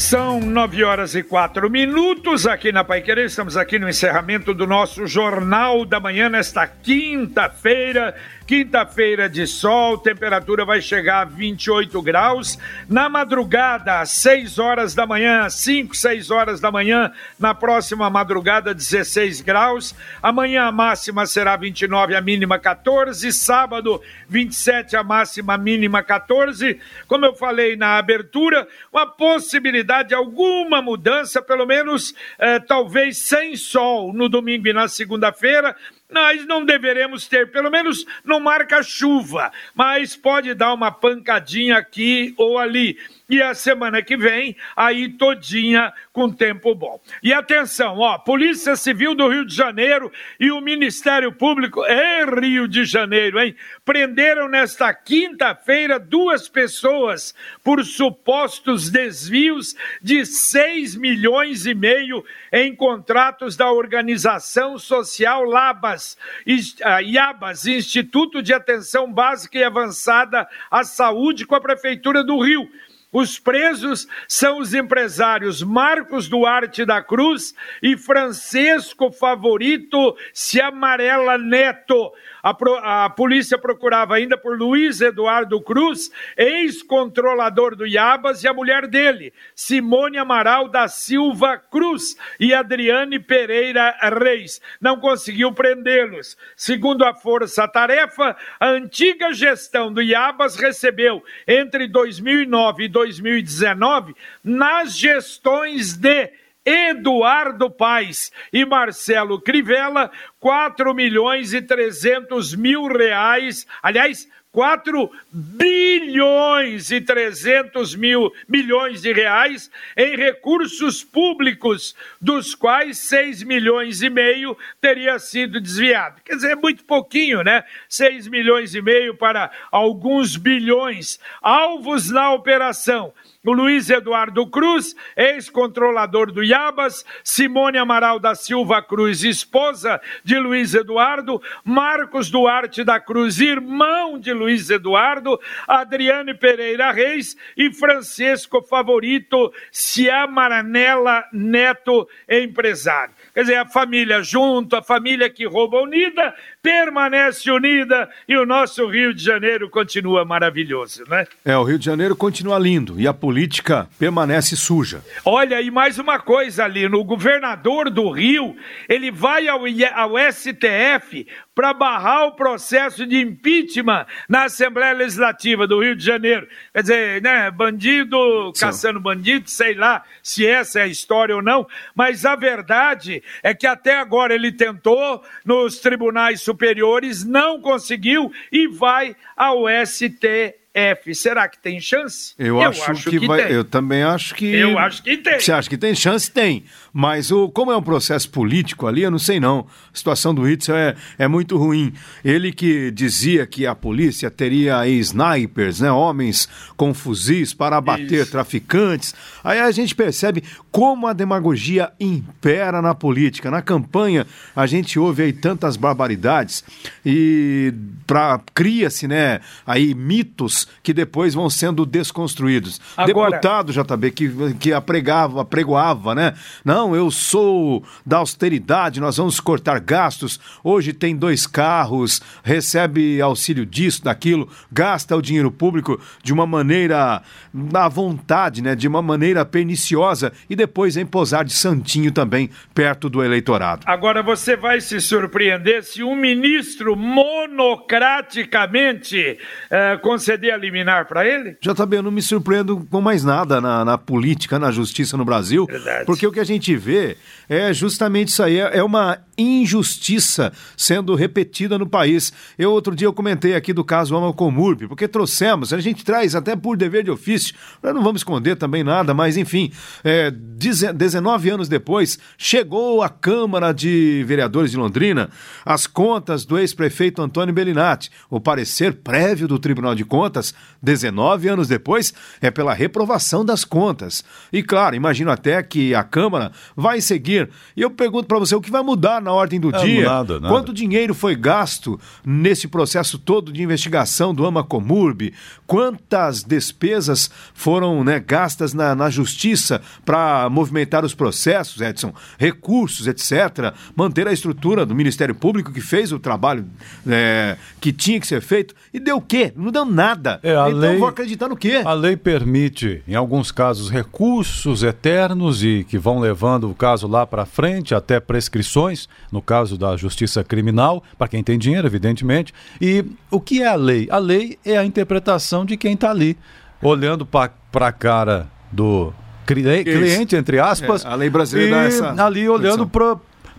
São nove horas e quatro minutos aqui na Pai Querer. Estamos aqui no encerramento do nosso Jornal da Manhã nesta quinta-feira, Quinta-feira de sol, temperatura vai chegar a 28 graus. Na madrugada, às 6 horas da manhã, 5, 6 horas da manhã, na próxima madrugada, 16 graus. Amanhã a máxima será 29, a mínima 14. Sábado, 27, a máxima, a mínima 14. Como eu falei na abertura, uma possibilidade de alguma mudança, pelo menos eh, talvez sem sol no domingo e na segunda-feira nós não deveremos ter, pelo menos não marca chuva, mas pode dar uma pancadinha aqui ou ali e a semana que vem, aí todinha com tempo bom. E atenção, ó, Polícia Civil do Rio de Janeiro e o Ministério Público, é Rio de Janeiro, hein? Prenderam nesta quinta-feira duas pessoas por supostos desvios de 6 milhões e meio em contratos da organização social Labas, Iabas, Instituto de Atenção Básica e Avançada à Saúde com a Prefeitura do Rio os presos são os empresários Marcos Duarte da Cruz e Francisco Favorito Ciamarela Neto. A, pro, a, polícia procurava ainda por Luiz Eduardo Cruz, ex-controlador do Iabas, e a mulher dele, Simone Amaral da Silva Cruz e Adriane Pereira Reis. Não conseguiu prendê-los. Segundo a Força Tarefa, a antiga gestão do Iabas recebeu entre 2009 e 2019 nas gestões de Eduardo Paes e Marcelo Crivella, 4 milhões e 300 mil reais, aliás, 4 bilhões e 300 mil milhões de reais em recursos públicos, dos quais 6 milhões e meio teria sido desviado. Quer dizer, é muito pouquinho, né? 6 milhões e meio para alguns bilhões. Alvos na operação Luiz Eduardo Cruz, ex-controlador do Iabas, Simone Amaral da Silva Cruz, esposa de Luiz Eduardo, Marcos Duarte da Cruz, irmão de Luiz Eduardo, Adriane Pereira Reis e Francisco Favorito Ciamaranella Neto, empresário. Quer dizer, a família junto, a família que rouba unida, permanece unida e o nosso Rio de Janeiro continua maravilhoso, né? É, o Rio de Janeiro continua lindo e a política permanece suja. Olha, e mais uma coisa ali, no governador do Rio, ele vai ao, ao STF para barrar o processo de impeachment na Assembleia Legislativa do Rio de Janeiro. Quer dizer, né, bandido caçando bandido, sei lá se essa é a história ou não, mas a verdade é que até agora ele tentou nos tribunais superiores, não conseguiu e vai ao STF. F. Será que tem chance? Eu, eu acho, acho, que, que vai. Tem. Eu também acho que. Eu acho que tem. Você acha que tem chance? Tem. Mas o, como é um processo político ali, eu não sei não. A situação do Itzel é, é muito ruim. Ele que dizia que a polícia teria snipers, né? Homens com fuzis para abater Isso. traficantes. Aí a gente percebe como a demagogia impera na política. Na campanha, a gente ouve aí tantas barbaridades e cria-se, né, aí mitos que depois vão sendo desconstruídos. Agora... Deputado, JB, que, que apregava, apregoava, né? Não, eu sou da austeridade, nós vamos cortar gastos. Hoje tem dois carros, recebe auxílio disso, daquilo, gasta o dinheiro público de uma maneira à vontade, né? De uma maneira perniciosa e depois em posar de santinho também perto do eleitorado. Agora você vai se surpreender se um ministro monocraticamente uh, conceder a liminar para ele? JB, eu não me surpreendo com mais nada na, na política, na justiça no Brasil, Verdade. porque o que a gente vê é justamente isso aí, é, é uma injustiça sendo repetida no país. Eu outro dia eu comentei aqui do caso Amacomurb, porque trouxemos, a gente traz até por dever de ofício, não vamos esconder também nada, mas enfim, é, 19 anos depois, chegou à Câmara de Vereadores de Londrina as contas do ex-prefeito Antônio Bellinati. O parecer prévio do Tribunal de Contas, 19 anos depois, é pela reprovação das contas. E claro, imagino até que a Câmara vai seguir. E eu pergunto para você, o que vai mudar na ordem do é, dia? Nada, nada. Quanto dinheiro foi gasto nesse processo todo de investigação do Amacomurb? Quantas despesas foram né, gastas na, na justiça para movimentar os processos, Edson? Recursos, etc. Manter a estrutura do Ministério Público que fez o trabalho é, que tinha que ser feito. E deu o quê? Não deu nada. É, então lei, vou acreditar no quê? A lei permite, em alguns casos, recursos eternos e que vão levando o caso lá para frente até prescrições, no caso da justiça criminal, para quem tem dinheiro, evidentemente. E o que é a lei? A lei é a interpretação de quem está ali, olhando para a cara do cliente, entre aspas. É, a lei brasileira e essa ali olhando para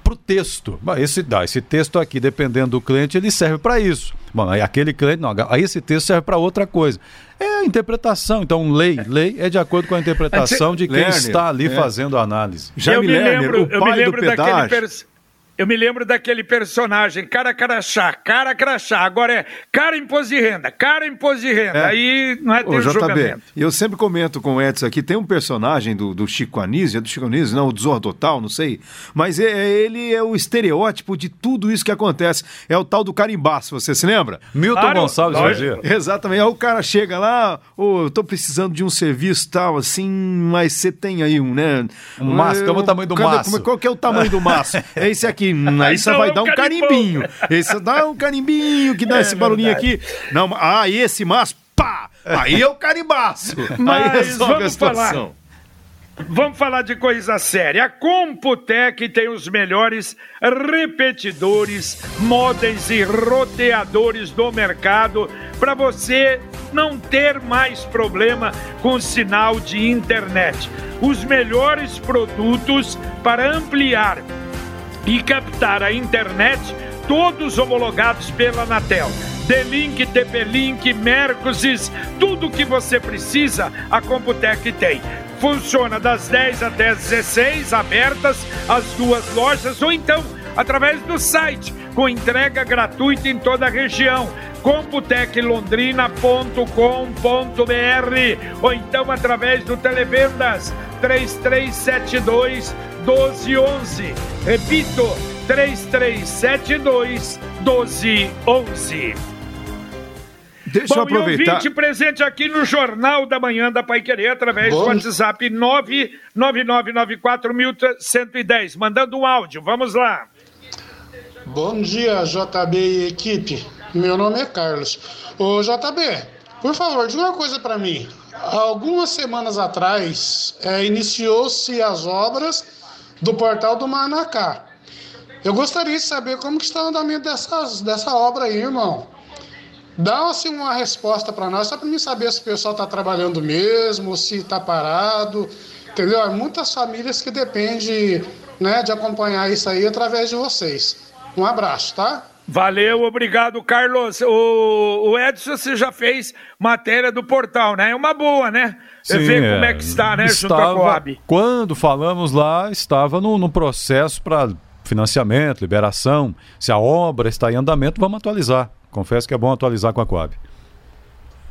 o texto. Esse, dá, esse texto aqui, dependendo do cliente, ele serve para isso. Bom, aí aquele cliente, não, aí esse texto serve para outra coisa. É a interpretação. Então, lei, lei é de acordo com a interpretação de quem Lerner, está ali é. fazendo a análise. Já eu me lembro, eu me lembro daquele, eu me lembro daquele personagem, cara crachá, cara crachá. Agora é cara imposto de renda, cara imposto de renda. É. Aí não é ter Ô, julgamento. Eu sempre comento com o Edson aqui, tem um personagem do, do Chico Anísio, é do Chico Anísio, não, o do Total, não sei. Mas é, é, ele é o estereótipo de tudo isso que acontece. É o tal do carimbaço, você se lembra? Milton claro, Gonçalves Roger. Exatamente. Aí o cara chega lá, ô, oh, eu tô precisando de um serviço tal, assim, mas você tem aí um, né? Um maço, como é o tamanho do maço? Qual que é o tamanho do maço? É esse aqui, aí você vai dar um carimbinho. Esse dá um carimbinho que dá é, esse barulhinho aqui. Não, ah, esse mas pá! Aí é o carimbaço. Mas aí resolve a situação. Falar. Vamos falar de coisa séria. A Computec tem os melhores repetidores, modems e roteadores do mercado para você não ter mais problema com sinal de internet. Os melhores produtos para ampliar e captar a internet, todos homologados pela Anatel. D-Link, TP-Link, Mercosys, tudo que você precisa, a Computec tem. Funciona das 10 até as 16, abertas as duas lojas, ou então através do site, com entrega gratuita em toda a região computeclondrina.com.br ou então através do Televendas 3372 1211. Repito, 3372 1211. Deixa Bom, eu aproveitar. E presente aqui no Jornal da Manhã da Pai Querer, através Bom. do WhatsApp 999941110, mandando um áudio. Vamos lá. Bom dia, JB e equipe. Meu nome é Carlos. Ô, JB, por favor, diga uma coisa para mim. Algumas semanas atrás, é, iniciou-se as obras do portal do Manacá. Eu gostaria de saber como que está o andamento dessas, dessa obra aí, irmão. Dá assim, uma resposta para nós, só para mim saber se o pessoal está trabalhando mesmo, se está parado, entendeu? Há muitas famílias que dependem né, de acompanhar isso aí através de vocês. Um abraço, tá? Valeu, obrigado, Carlos. O, o Edson, você já fez matéria do portal, né? É uma boa, né? Sim, ver é. como é que está, né, estava, junto à Coab. Quando falamos lá, estava no, no processo para financiamento, liberação. Se a obra está em andamento, vamos atualizar. Confesso que é bom atualizar com a Coab.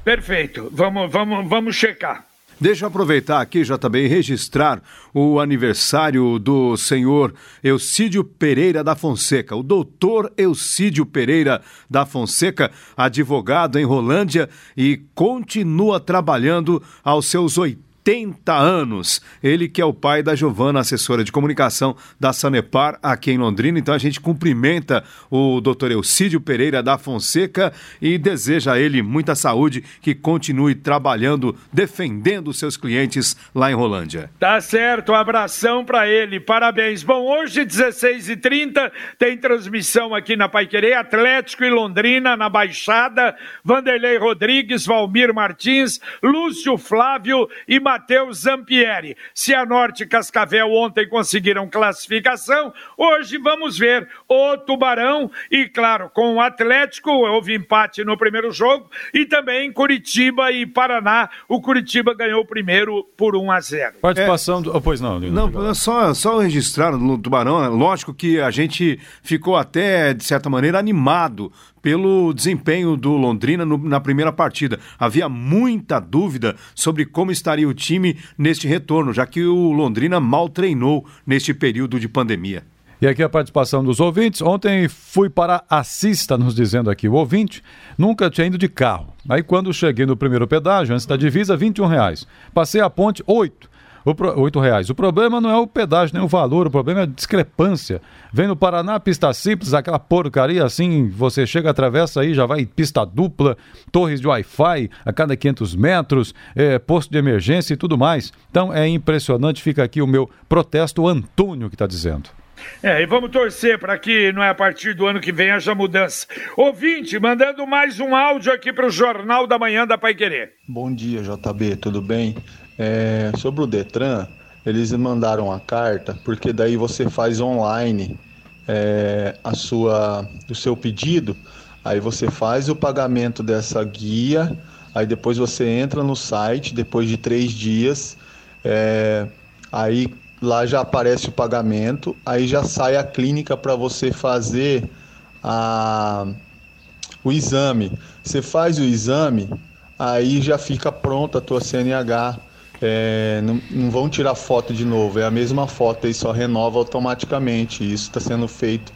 Perfeito. Vamos, vamos, vamos checar. Deixa eu aproveitar aqui, JB, e registrar o aniversário do senhor Eucídio Pereira da Fonseca. O doutor Eucídio Pereira da Fonseca, advogado em Rolândia e continua trabalhando aos seus 80 80 anos. Ele que é o pai da Giovana, assessora de comunicação da Sanepar aqui em Londrina. Então a gente cumprimenta o doutor Eucídio Pereira da Fonseca e deseja a ele muita saúde, que continue trabalhando, defendendo seus clientes lá em Rolândia. Tá certo, um abração para ele, parabéns. Bom, hoje 16h30 tem transmissão aqui na Paiquerê, Atlético e Londrina, na Baixada, Vanderlei Rodrigues, Valmir Martins, Lúcio Flávio e Matheus Zampieri. Cianorte e Cascavel ontem conseguiram classificação, hoje vamos ver o Tubarão e, claro, com o Atlético, houve empate no primeiro jogo, e também Curitiba e Paraná. O Curitiba ganhou o primeiro por 1 a 0. Participação é, do... oh, pois não, não, só, só registrar no Tubarão, é lógico que a gente ficou até, de certa maneira, animado pelo desempenho do Londrina no, na primeira partida. Havia muita dúvida sobre como estaria o time neste retorno, já que o Londrina mal treinou neste período de pandemia. E aqui a participação dos ouvintes. Ontem fui para Assista, nos dizendo aqui o ouvinte, nunca tinha ido de carro. Aí quando cheguei no primeiro pedágio, antes da divisa, 21 reais. Passei a ponte, 8. O pro... 8 reais. O problema não é o pedágio nem o valor, o problema é a discrepância. Vem no Paraná, pista simples, aquela porcaria assim, você chega, atravessa aí, já vai pista dupla, torres de Wi-Fi a cada 500 metros, é, posto de emergência e tudo mais. Então é impressionante, fica aqui o meu protesto, o Antônio que está dizendo. É, e vamos torcer para que não é a partir do ano que vem haja mudança. Ouvinte, mandando mais um áudio aqui para o Jornal da Manhã da Pai Querer. Bom dia, JB, tudo bem? É, sobre o Detran, eles mandaram a carta porque daí você faz online é, a sua, o seu pedido, aí você faz o pagamento dessa guia, aí depois você entra no site depois de três dias, é, aí lá já aparece o pagamento, aí já sai a clínica para você fazer a, o exame. Você faz o exame, aí já fica pronta a tua CNH. É, não, não, vão tirar foto de novo, é a mesma foto e só renova automaticamente. Isso está sendo feito.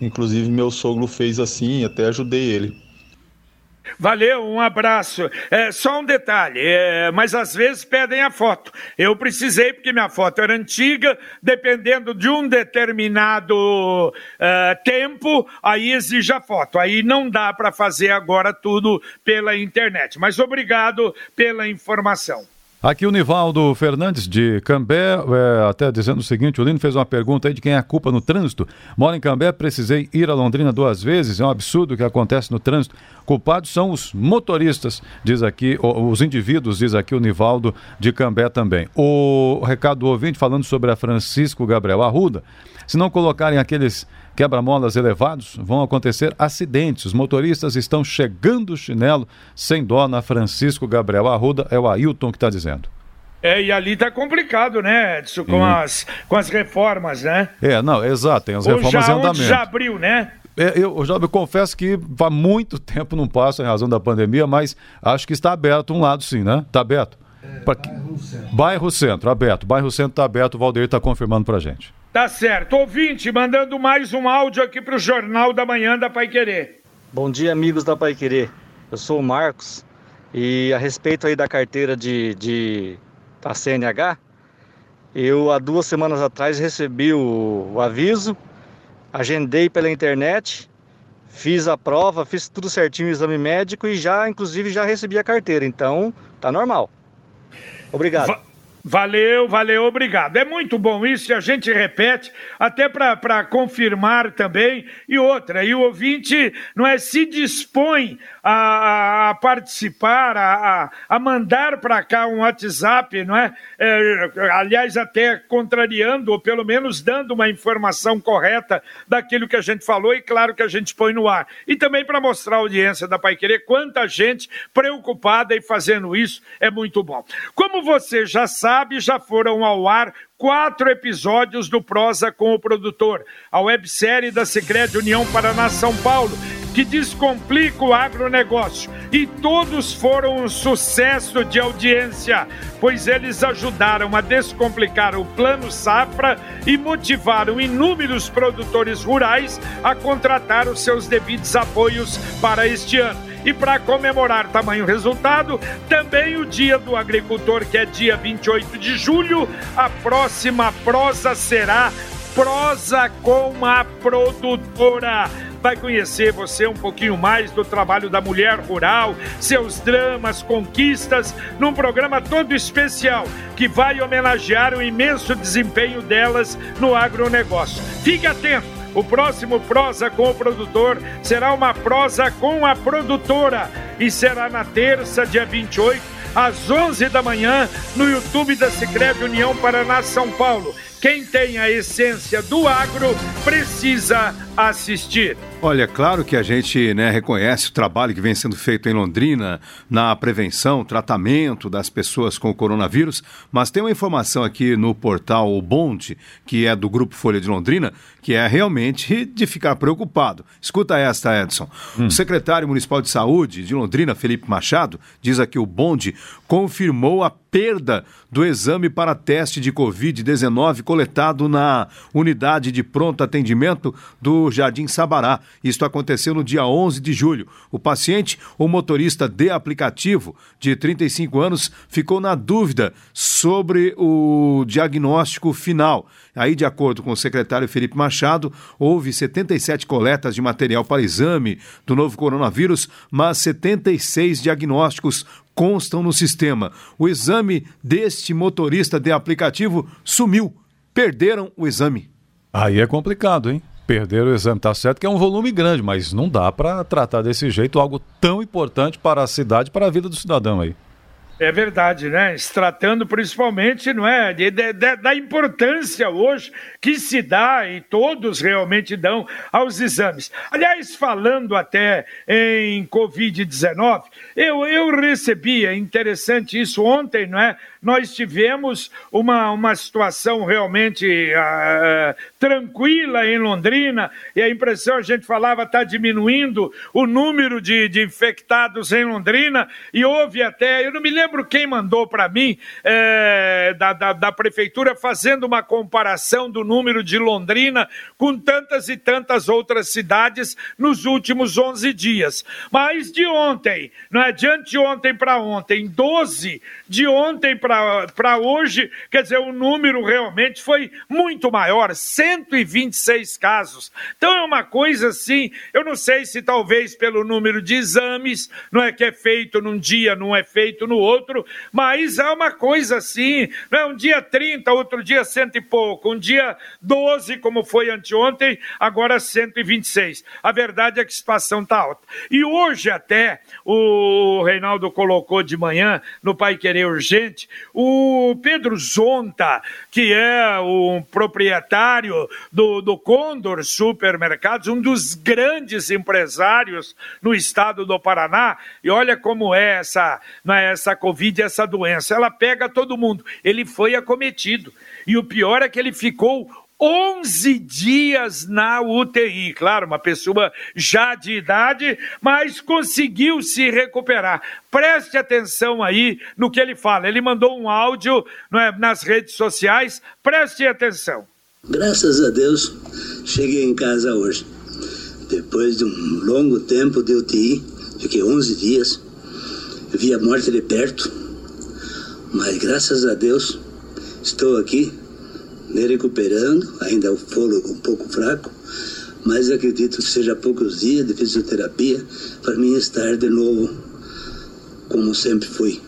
Inclusive, meu sogro fez assim, até ajudei ele. Valeu, um abraço. É, só um detalhe, é, mas às vezes pedem a foto. Eu precisei porque minha foto era antiga, dependendo de um determinado uh, tempo, aí exige a foto. Aí não dá para fazer agora tudo pela internet. Mas obrigado pela informação. Aqui o Nivaldo Fernandes de Cambé, é, até dizendo o seguinte, o Lino fez uma pergunta aí de quem é a culpa no trânsito. Moro em Cambé, precisei ir a Londrina duas vezes, é um absurdo o que acontece no trânsito. Culpados são os motoristas, diz aqui, os indivíduos, diz aqui o Nivaldo de Cambé também. O recado do ouvinte falando sobre a Francisco Gabriel Arruda, se não colocarem aqueles quebra-molas elevados, vão acontecer acidentes. Os motoristas estão chegando o chinelo sem dó na Francisco Gabriel Arruda, é o Ailton que está dizendo. É, e ali tá complicado, né, Edson, com, as, com as reformas, né? É, não, exato, tem as reformas já, em andamento. já abriu, né? É, eu, já eu confesso que há muito tempo não passo em razão da pandemia, mas acho que está aberto um lado sim, né? Está aberto. É, pra... bairro Centro. Bairro Centro, aberto. Bairro Centro está aberto, o Valdeir está confirmando para gente. Tá certo. Ouvinte, mandando mais um áudio aqui para o Jornal da Manhã da Pai Querer. Bom dia, amigos da Pai Querer. Eu sou o Marcos e a respeito aí da carteira de, de da CNH, eu há duas semanas atrás recebi o, o aviso, agendei pela internet, fiz a prova, fiz tudo certinho o exame médico e já, inclusive, já recebi a carteira. Então, tá normal. Obrigado. Va Valeu, valeu, obrigado. É muito bom isso e a gente repete, até para confirmar também. E outra, e o ouvinte não é se dispõe a, a participar, a, a mandar para cá um WhatsApp, não é? é? Aliás, até contrariando, ou pelo menos dando uma informação correta daquilo que a gente falou e claro que a gente põe no ar. E também para mostrar à audiência da Pai Querer quanta gente preocupada e fazendo isso é muito bom. Como você já sabe, já foram ao ar quatro episódios do Prosa com o Produtor, a websérie da Secreta União Paraná São Paulo, que descomplica o agronegócio. E todos foram um sucesso de audiência, pois eles ajudaram a descomplicar o Plano Safra e motivaram inúmeros produtores rurais a contratar os seus devidos apoios para este ano. E para comemorar tamanho resultado, também o Dia do Agricultor, que é dia 28 de julho, a próxima prosa será Prosa com a Produtora vai conhecer você um pouquinho mais do trabalho da mulher rural, seus dramas, conquistas, num programa todo especial que vai homenagear o imenso desempenho delas no agronegócio. Fique atento! O próximo prosa com o produtor será uma prosa com a produtora e será na terça, dia 28, às 11 da manhã, no YouTube da Sicredi União Paraná São Paulo. Quem tem a essência do agro precisa assistir. Olha, claro que a gente né, reconhece o trabalho que vem sendo feito em Londrina na prevenção, tratamento das pessoas com o coronavírus, mas tem uma informação aqui no portal O Bonde, que é do Grupo Folha de Londrina, que é realmente de ficar preocupado. Escuta esta, Edson. Hum. O secretário municipal de saúde de Londrina, Felipe Machado, diz aqui o Bonde, confirmou a perda do exame para teste de Covid-19 coletado na unidade de pronto atendimento do Jardim Sabará. Isto aconteceu no dia 11 de julho. O paciente, o motorista de aplicativo de 35 anos, ficou na dúvida sobre o diagnóstico final. Aí, de acordo com o secretário Felipe Machado, houve 77 coletas de material para exame do novo coronavírus, mas 76 diagnósticos constam no sistema. O exame deste motorista de aplicativo sumiu. Perderam o exame. Aí é complicado, hein? Perder o exame, tá certo que é um volume grande, mas não dá para tratar desse jeito algo tão importante para a cidade, para a vida do cidadão aí. É verdade, né? Se tratando principalmente, não é, de, de, de, da importância hoje que se dá e todos realmente dão aos exames. Aliás, falando até em Covid-19, eu, eu recebi, é interessante isso ontem, não é? Nós tivemos uma, uma situação realmente uh, tranquila em Londrina e a impressão a gente falava está diminuindo o número de, de infectados em Londrina e houve até, eu não me lembro quem mandou para mim é, da, da, da, prefeitura fazendo uma comparação do número de Londrina com tantas e tantas outras cidades nos últimos 11 dias. Mas de ontem, não é de anteontem para ontem, 12 de ontem para hoje, quer dizer, o número realmente foi muito maior 126 casos. Então é uma coisa assim, eu não sei se talvez pelo número de exames, não é que é feito num dia, não é feito no outro mas há uma coisa assim, né? um dia 30, outro dia cento e pouco, um dia 12, como foi anteontem, agora 126. A verdade é que a situação está alta. E hoje até, o Reinaldo colocou de manhã, no Pai Querer Urgente, o Pedro Zonta, que é o proprietário do, do Condor Supermercados, um dos grandes empresários no estado do Paraná, e olha como é essa, não é essa Covid, essa doença, ela pega todo mundo. Ele foi acometido. E o pior é que ele ficou 11 dias na UTI. Claro, uma pessoa já de idade, mas conseguiu se recuperar. Preste atenção aí no que ele fala. Ele mandou um áudio é, nas redes sociais. Preste atenção. Graças a Deus, cheguei em casa hoje. Depois de um longo tempo de UTI, fiquei 11 dias vi a morte de perto, mas graças a Deus estou aqui me recuperando, ainda o fôlego um pouco fraco, mas acredito que seja poucos dias de fisioterapia para mim estar de novo como sempre fui.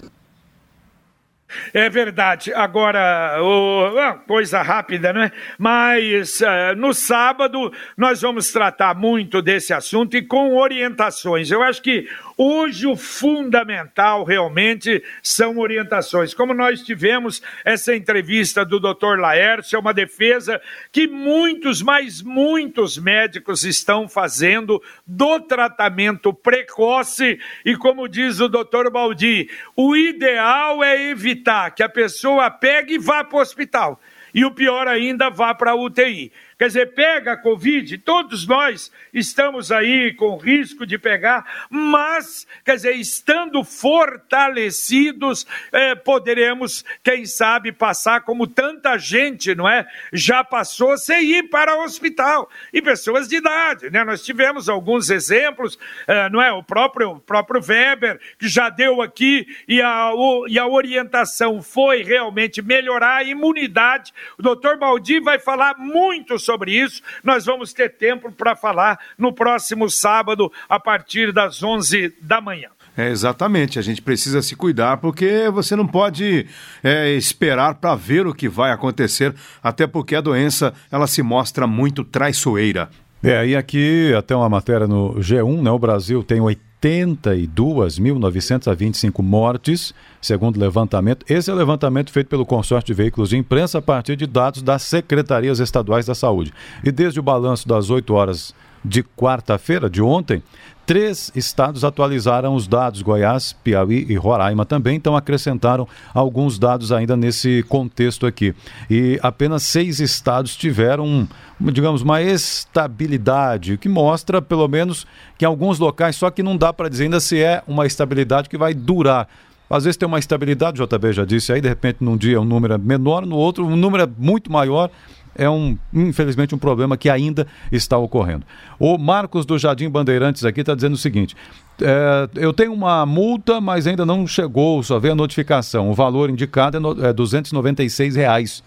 É verdade. Agora, oh, coisa rápida, né? Mas uh, no sábado nós vamos tratar muito desse assunto e com orientações. Eu acho que Hoje, o fundamental realmente são orientações. Como nós tivemos essa entrevista do Dr. Laércio, é uma defesa que muitos, mas muitos médicos estão fazendo do tratamento precoce. E como diz o Dr. Baldi, o ideal é evitar que a pessoa pegue e vá para o hospital. E o pior ainda, vá para a UTI. Quer dizer, pega a Covid, todos nós estamos aí com risco de pegar, mas, quer dizer, estando fortalecidos, é, poderemos, quem sabe, passar como tanta gente, não é? Já passou sem ir para o hospital. E pessoas de idade, né? Nós tivemos alguns exemplos, é, não é? O próprio, o próprio Weber, que já deu aqui, e a, o, e a orientação foi realmente melhorar a imunidade. O doutor Baldi vai falar muito sobre sobre isso. Nós vamos ter tempo para falar no próximo sábado, a partir das 11 da manhã. É, exatamente, a gente precisa se cuidar porque você não pode é, esperar para ver o que vai acontecer, até porque a doença ela se mostra muito traiçoeira. É, e aqui até uma matéria no G1, né? O Brasil tem 80 82.925 mortes, segundo levantamento. Esse é o levantamento feito pelo consórcio de veículos de imprensa a partir de dados das secretarias estaduais da saúde. E desde o balanço das 8 horas de quarta-feira, de ontem, Três estados atualizaram os dados, Goiás, Piauí e Roraima também, então acrescentaram alguns dados ainda nesse contexto aqui. E apenas seis estados tiveram, digamos, uma estabilidade, que mostra, pelo menos, que em alguns locais, só que não dá para dizer ainda se é uma estabilidade que vai durar. Às vezes tem uma estabilidade, o JB já disse aí, de repente num dia um número é menor, no outro um número é muito maior é um, infelizmente, um problema que ainda está ocorrendo. O Marcos do Jardim Bandeirantes aqui está dizendo o seguinte: é, eu tenho uma multa, mas ainda não chegou, só veio a notificação. O valor indicado é, no, é 296 reais.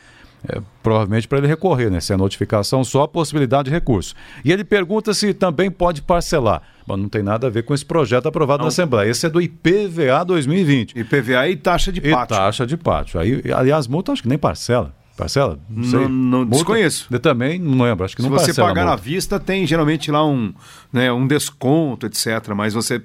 É, provavelmente para ele recorrer, né? Se é notificação, só a possibilidade de recurso. E ele pergunta se também pode parcelar. Bom, não tem nada a ver com esse projeto aprovado não. na Assembleia. Esse é do IPVA 2020. IPVA e taxa de pátio. E taxa de pátio. Aí, aliás, multa acho que nem parcela. Parcela? Não sei. Não, não desconheço. Eu também não lembro, acho que Se não você pagar à vista, tem geralmente lá um, né, um desconto, etc. Mas você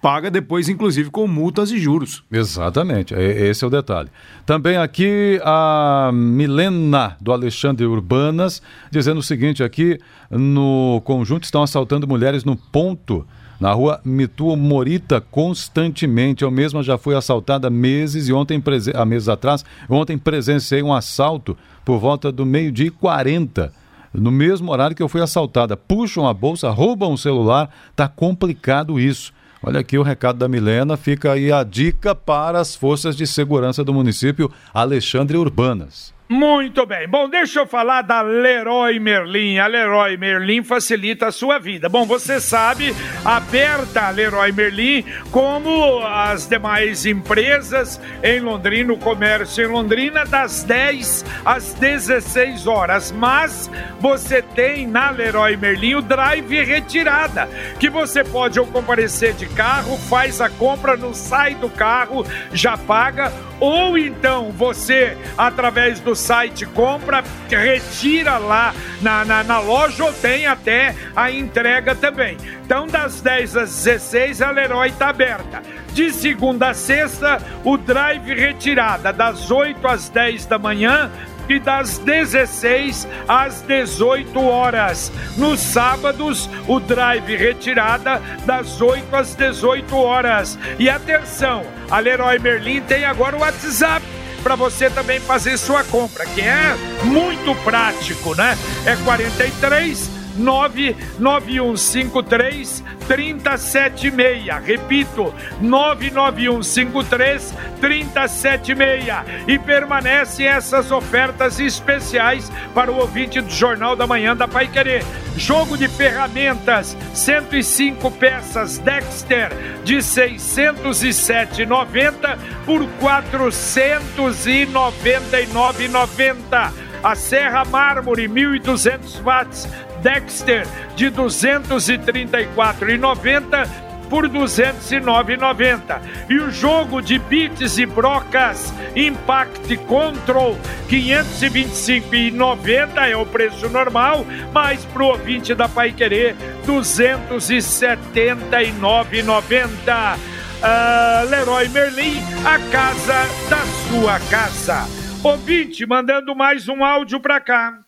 paga depois, inclusive, com multas e juros. Exatamente, esse é o detalhe. Também aqui a Milena, do Alexandre Urbanas, dizendo o seguinte aqui, no conjunto estão assaltando mulheres no ponto na rua Mitu Morita constantemente. Eu mesma já fui assaltada meses e ontem, há meses atrás, ontem presenciei um assalto por volta do meio-dia e 40 no mesmo horário que eu fui assaltada. Puxam a bolsa, roubam o celular, tá complicado isso. Olha aqui o recado da Milena, fica aí a dica para as forças de segurança do município Alexandre Urbanas. Muito bem. Bom, deixa eu falar da Leroy Merlin. A Leroy Merlin facilita a sua vida. Bom, você sabe, aberta a Leroy Merlin, como as demais empresas em Londrina, o comércio em Londrina, das 10 às 16 horas. Mas você tem na Leroy Merlin o drive retirada, que você pode ou comparecer de carro, faz a compra, não sai do carro, já paga, ou então você, através do site compra, retira lá na, na, na, loja ou tem até a entrega também. Então, das 10 às 16, a Leroy está aberta. De segunda a sexta, o drive retirada, das 8 às 10 da manhã, e das 16 às 18 horas. Nos sábados, o drive retirada das 8 às 18 horas. E atenção, a Leroy Merlin tem agora o WhatsApp para você também fazer sua compra, que é muito prático, né? É 43 99153 376. Repito, 99153 376. E permanecem essas ofertas especiais para o ouvinte do Jornal da Manhã da Pai Querer. Jogo de ferramentas, 105 peças Dexter de 607,90 por 499,90. A Serra Mármore 1200 watts Dexter de 234,90 por 209,90. E o jogo de bits e brocas Impact Control 525,90 é o preço normal, mas pro ouvinte da Pai Querer 279,90. Uh, Leroy Merlin, a casa da sua casa. Ouvinte, mandando mais um áudio para cá.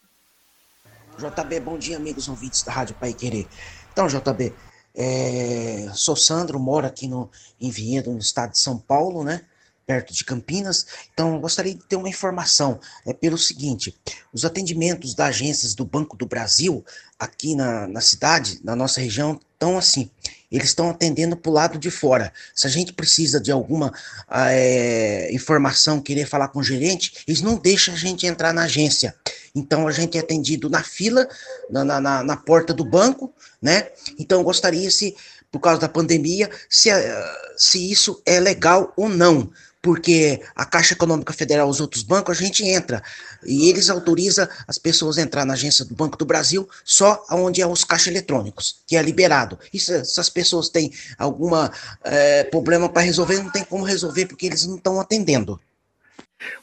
JB, bom dia, amigos ouvintes da Rádio Pai Querer. Então, JB, é, sou Sandro, moro aqui no, em Vinhedo, no estado de São Paulo, né? Perto de Campinas. Então, gostaria de ter uma informação. É pelo seguinte: os atendimentos das agências do Banco do Brasil, aqui na, na cidade, na nossa região, estão assim. Eles estão atendendo para o lado de fora. Se a gente precisa de alguma é, informação, querer falar com o gerente, eles não deixam a gente entrar na agência. Então a gente é atendido na fila, na, na, na porta do banco, né? Então gostaria se, por causa da pandemia, se, se isso é legal ou não porque a Caixa Econômica Federal, os outros bancos, a gente entra e eles autorizam as pessoas a entrar na agência do Banco do Brasil só onde é os caixas eletrônicos, que é liberado. E se, se as pessoas têm algum é, problema para resolver, não tem como resolver porque eles não estão atendendo.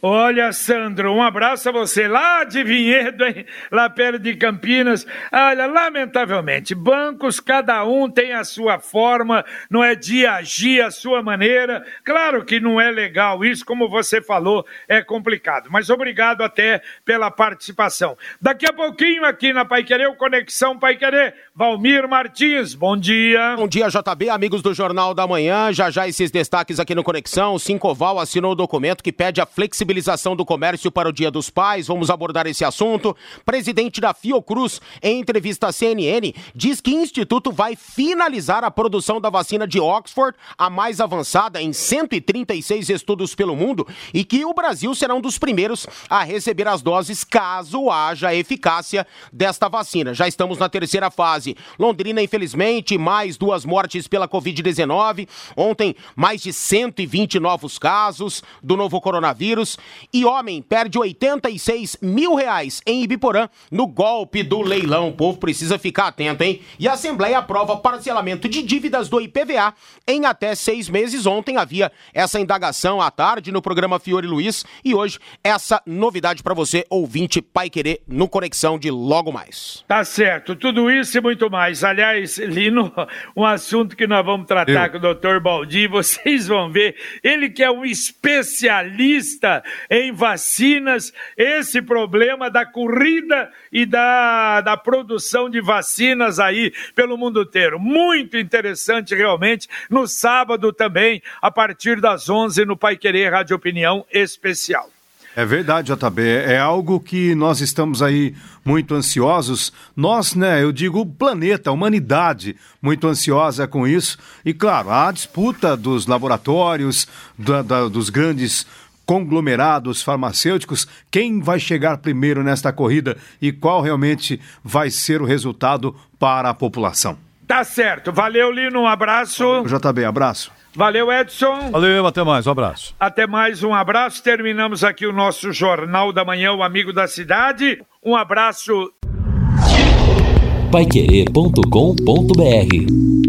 Olha, Sandro, um abraço a você lá de Vinhedo, hein? lá perto de Campinas. Olha, lamentavelmente, bancos, cada um tem a sua forma, não é de agir a sua maneira. Claro que não é legal isso, como você falou, é complicado. Mas obrigado até pela participação. Daqui a pouquinho aqui na Pai Querer, o Conexão Pai Querer, Valmir Martins, bom dia. Bom dia, JB, amigos do Jornal da Manhã. Já já esses destaques aqui no Conexão. O Cincoval assinou o documento que pede a flexibilização do comércio para o Dia dos Pais. Vamos abordar esse assunto. Presidente da Fiocruz, em entrevista à CNN, diz que o Instituto vai finalizar a produção da vacina de Oxford, a mais avançada em 136 estudos pelo mundo, e que o Brasil será um dos primeiros a receber as doses caso haja eficácia desta vacina. Já estamos na terceira fase. Londrina, infelizmente, mais duas mortes pela Covid-19. Ontem, mais de 120 novos casos do novo coronavírus. E homem perde 86 mil reais em Ibiporã no golpe do leilão. O povo precisa ficar atento, hein? E a Assembleia aprova parcelamento de dívidas do IPVA em até seis meses. Ontem havia essa indagação à tarde no programa Fiore Luiz e hoje essa novidade para você, ouvinte Pai Querer, no Conexão de logo mais. Tá certo, tudo isso e muito mais. Aliás, Lino, um assunto que nós vamos tratar Eu. com o doutor Baldi, vocês vão ver, ele que é um especialista em vacinas, esse problema da corrida e da, da produção de vacinas aí pelo mundo inteiro. Muito interessante realmente, no sábado também, a partir das 11 no Pai Querer Rádio Opinião Especial. É verdade, JB. É algo que nós estamos aí muito ansiosos. Nós, né, eu digo o planeta, a humanidade, muito ansiosa com isso. E, claro, a disputa dos laboratórios, da, da, dos grandes conglomerados farmacêuticos, quem vai chegar primeiro nesta corrida e qual realmente vai ser o resultado para a população. Tá certo. Valeu, Lino. Um abraço. JB, abraço. Valeu, Edson. Valeu, até mais, um abraço. Até mais, um abraço. Terminamos aqui o nosso Jornal da Manhã, o Amigo da Cidade. Um abraço. Paiquerê.com.br